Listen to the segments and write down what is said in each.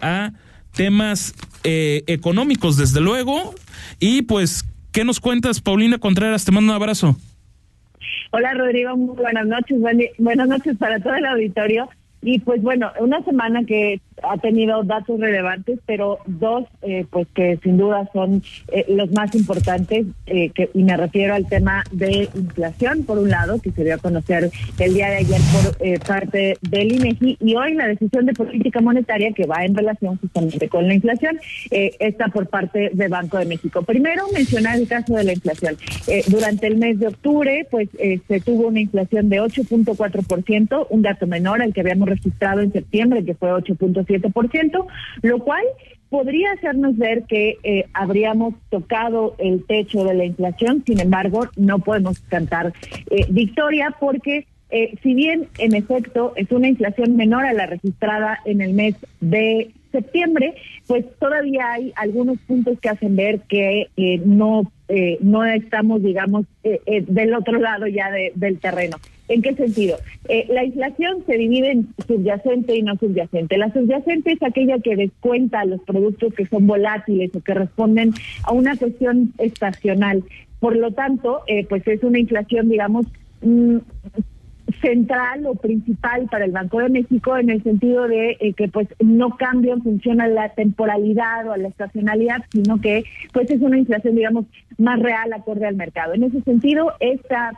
a temas eh, económicos, desde luego. Y pues, ¿qué nos cuentas, Paulina Contreras? Te mando un abrazo. Hola, Rodrigo. Muy buenas noches. Buenas noches para todo el auditorio. Y pues bueno, una semana que ha tenido datos relevantes, pero dos, eh, pues que sin duda son eh, los más importantes, eh, que, y me refiero al tema de inflación, por un lado, que se dio a conocer el día de ayer por parte del INEGI, y hoy la decisión de política monetaria que va en relación justamente con la inflación, está por parte del Banco de México. Primero, mencionar el caso de la inflación. durante el mes de octubre, pues se tuvo una inflación de 8.4%, un dato menor al que habíamos registrado en septiembre, que fue 8.7%, lo cual podría hacernos ver que eh, habríamos tocado el techo de la inflación, sin embargo, no podemos cantar eh, victoria porque eh, si bien en efecto es una inflación menor a la registrada en el mes de septiembre, pues todavía hay algunos puntos que hacen ver que no, no estamos, digamos, del otro lado ya del terreno. ¿En qué sentido? Eh, la inflación se divide en subyacente y no subyacente. La subyacente es aquella que descuenta los productos que son volátiles o que responden a una cuestión estacional. Por lo tanto, eh, pues es una inflación, digamos, mm, central o principal para el Banco de México en el sentido de eh, que pues no cambia en función a la temporalidad o a la estacionalidad, sino que pues es una inflación digamos más real acorde al mercado. En ese sentido, esta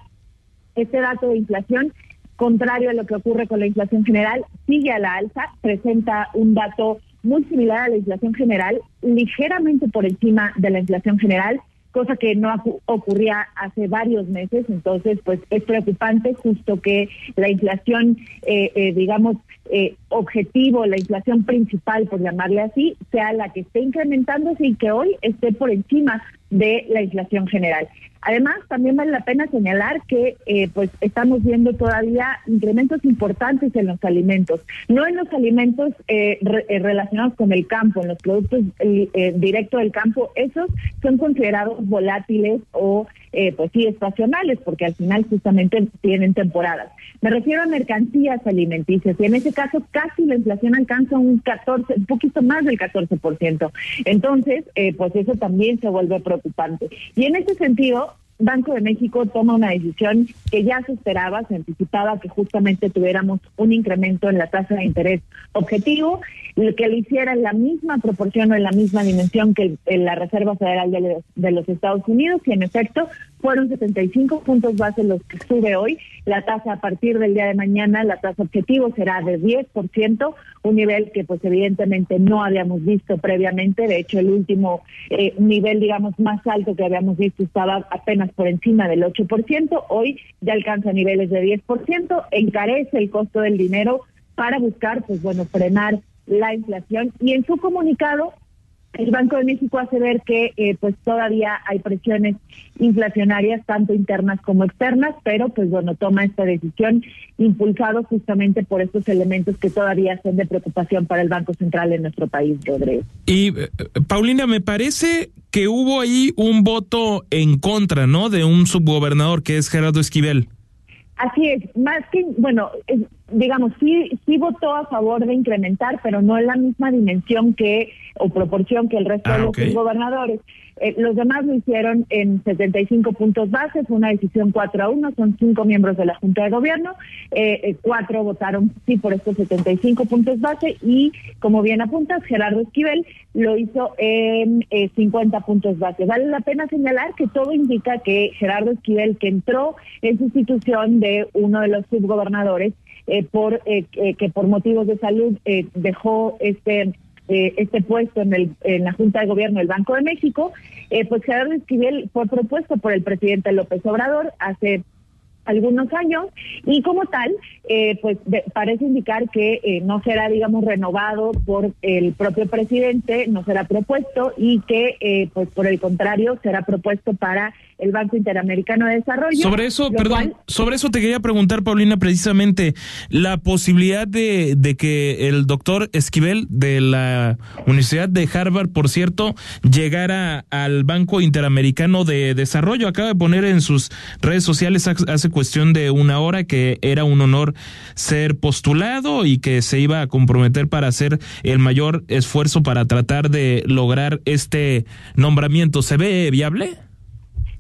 este dato de inflación, contrario a lo que ocurre con la inflación general, sigue a la alza, presenta un dato muy similar a la inflación general, ligeramente por encima de la inflación general, cosa que no ocurría hace varios meses, entonces pues es preocupante justo que la inflación, eh, eh, digamos, eh, objetivo, la inflación principal, por llamarle así, sea la que esté incrementándose y que hoy esté por encima de la inflación general. Además, también vale la pena señalar que eh, pues estamos viendo todavía incrementos importantes en los alimentos, no en los alimentos eh, eh, relacionados con el campo, en los productos directos del campo, esos son considerados volátiles o pues sí estacionales, porque al final justamente tienen temporadas. Me refiero a mercancías alimenticias y en ese caso casi la inflación alcanza un 14, un poquito más del 14%. Entonces, pues eso también se vuelve preocupante. Y en ese sentido, Banco de México toma una decisión que ya se esperaba, se anticipaba que justamente tuviéramos un incremento en la tasa de interés objetivo, que lo hiciera en la misma proporción o en la misma dimensión que la Reserva Federal de los Estados Unidos y en efecto fueron 75 puntos base los que sube hoy. La tasa a partir del día de mañana, la tasa objetivo será de 10%, un nivel que pues evidentemente no habíamos visto previamente. De hecho, el último eh, nivel, digamos, más alto que habíamos visto estaba apenas por encima del 8%. Hoy ya alcanza niveles de 10%, encarece el costo del dinero para buscar, pues bueno, frenar la inflación. Y en su comunicado, el Banco de México hace ver que eh, pues todavía hay presiones inflacionarias tanto internas como externas, pero pues bueno, toma esta decisión impulsado justamente por estos elementos que todavía son de preocupación para el Banco Central en nuestro país, Rodrigo. Y eh, Paulina, me parece que hubo ahí un voto en contra, ¿no? De un subgobernador que es Gerardo Esquivel. Así es, más que, bueno, digamos, sí, sí votó a favor de incrementar, pero no en la misma dimensión que o proporción que el resto de ah, los gobernadores. Eh, los demás lo hicieron en 75 puntos bases, una decisión 4 a 1, son cinco miembros de la Junta de Gobierno, eh, eh, cuatro votaron sí por estos 75 puntos base y, como bien apuntas, Gerardo Esquivel lo hizo en 50 puntos base. Vale la pena señalar que todo indica que Gerardo Esquivel, que entró en sustitución de uno de los subgobernadores, por que por motivos de salud dejó este eh, este puesto en, el, en la Junta de Gobierno del Banco de México, eh, pues Gerardo Esquivel fue propuesto por el presidente López Obrador hace algunos años y como tal, eh, pues parece indicar que eh, no será, digamos, renovado por el propio presidente, no será propuesto y que, pues por el contrario, será propuesto para el Banco Interamericano de Desarrollo. Sobre eso, perdón, sobre eso te quería preguntar, Paulina, precisamente la posibilidad de, de que el doctor Esquivel de la Universidad de Harvard, por cierto, llegara al Banco Interamericano de Desarrollo. Acaba de poner en sus redes sociales hace cuestión de una hora que era un honor ser postulado y que se iba a comprometer para hacer el mayor esfuerzo para tratar de lograr este nombramiento. ¿Se ve viable?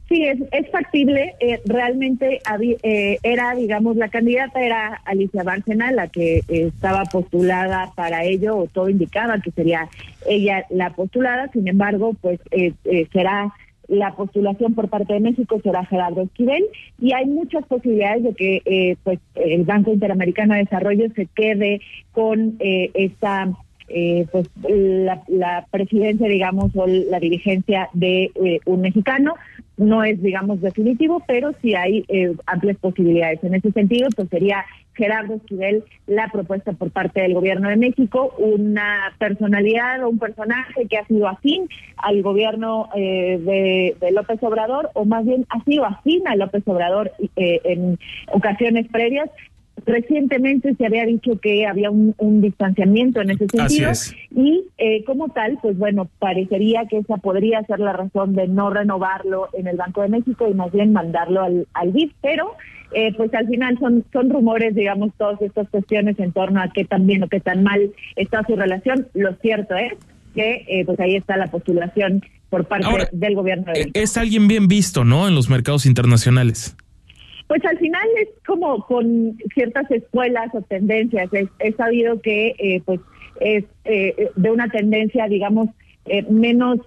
Sí, es, es factible. Eh, realmente eh, era, digamos, la candidata era Alicia Bárcena, la que eh, estaba postulada para ello, o todo indicaba que sería ella la postulada. Sin embargo, pues será la postulación por parte de México será Gerardo Esquivel y hay muchas posibilidades de que pues el Banco Interamericano de Desarrollo se quede con esta eh, pues la, presidencia, digamos, o la dirigencia de eh, un mexicano. No es, digamos, definitivo, pero sí hay eh, amplias posibilidades. En ese sentido, pues sería Gerardo Esquivel la propuesta por parte del gobierno de México, una personalidad o un personaje que ha sido afín al gobierno de, de, López Obrador, o más bien ha sido afín a López Obrador en ocasiones previas, Recientemente se había dicho que había un, distanciamiento en ese sentido y eh, como tal, pues bueno, parecería que esa podría ser la razón de no renovarlo en el Banco de México y más bien mandarlo al, al BID, pero eh, pues al final son, son rumores, digamos, todas estas cuestiones en torno a qué tan bien o qué tan mal está su relación. Lo cierto es que eh, pues ahí está la postulación por parte del gobierno. De es alguien bien visto, ¿no? En los mercados internacionales. Pues al final es como con ciertas escuelas o tendencias. He, sabido que eh, pues es eh, de una tendencia, digamos, eh, menos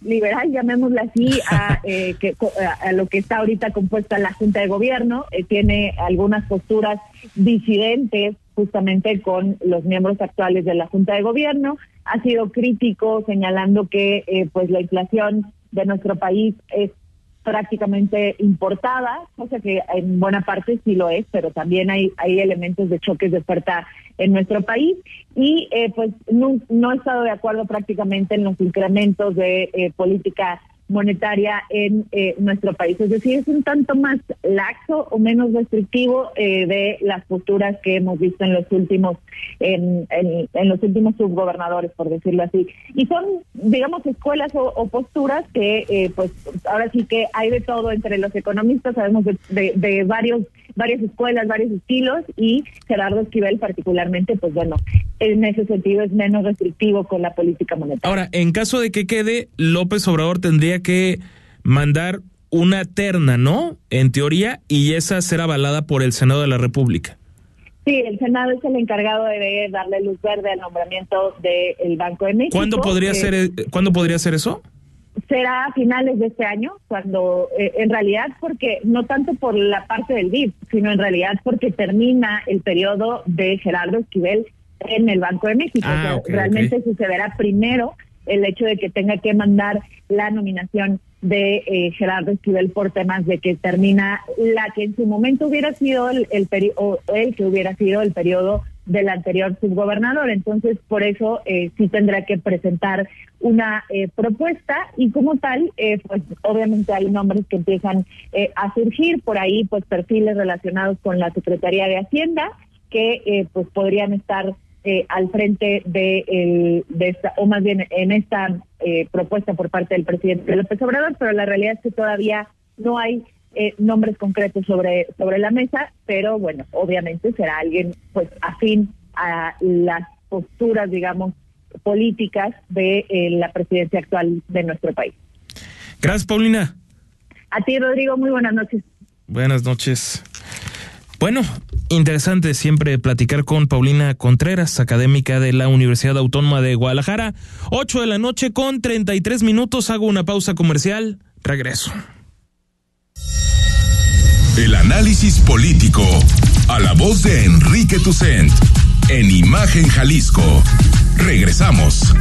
liberal, llamémosla así, a, que, a lo que está ahorita compuesta la Junta de Gobierno. tiene algunas posturas disidentes justamente con los miembros actuales de la Junta de Gobierno. Ha sido crítico señalando que pues la inflación de nuestro país es prácticamente importada, cosa que en buena parte sí lo es, pero también hay, hay elementos de choques de oferta en nuestro país. Y eh, pues no, no, he estado de acuerdo prácticamente en los incrementos de eh, política monetaria en eh, nuestro país. Es decir, es un tanto más laxo o menos restrictivo eh, de las posturas que hemos visto en los últimos en, en, los últimos subgobernadores, por decirlo así. Y son, digamos, escuelas o, posturas que, eh, pues, ahora sí que hay de todo entre los economistas, sabemos de, de, varios varias escuelas, varios estilos y Gerardo Esquivel particularmente, pues bueno, en ese sentido es menos restrictivo con la política monetaria. Ahora, en caso de que quede, López Obrador tendría que mandar una terna, ¿no? En teoría, y esa será avalada por el Senado de la República. Sí, el Senado es el encargado de darle luz verde al nombramiento del Banco de México. ¿Cuándo podría, ser, eh, ¿cuándo podría ser eso? Será a finales de este año, cuando eh, en realidad, porque no tanto por la parte del BID, sino en realidad porque termina el periodo de Gerardo Esquivel en el Banco de México. Ah, realmente sucederá primero el hecho de que tenga que mandar la nominación de eh, Gerardo Esquivel por temas de que termina la que en su momento hubiera sido el, el o el que hubiera sido el periodo del anterior subgobernador. Entonces, por eso eh, sí tendrá que presentar una eh, propuesta y como tal, eh, pues obviamente hay nombres que empiezan eh, a surgir por ahí, pues perfiles relacionados con la Secretaría de Hacienda que pues podrían estar eh, al frente de, de esta, o más bien en esta eh, propuesta por parte del presidente López Obrador, pero la realidad es que todavía no hay eh, nombres concretos sobre, sobre la mesa, pero bueno, obviamente será alguien pues afín a las posturas, digamos, políticas de la presidencia actual de nuestro país. Gracias, Paulina. A ti, Rodrigo, muy buenas noches. Buenas noches. Bueno, interesante siempre platicar con Paulina Contreras, académica de la Universidad Autónoma de Guadalajara. 8 de la noche con 33 minutos. Hago una pausa comercial. Regreso. El análisis político. A la voz de Enrique Tucent. En Imagen Jalisco. Regresamos.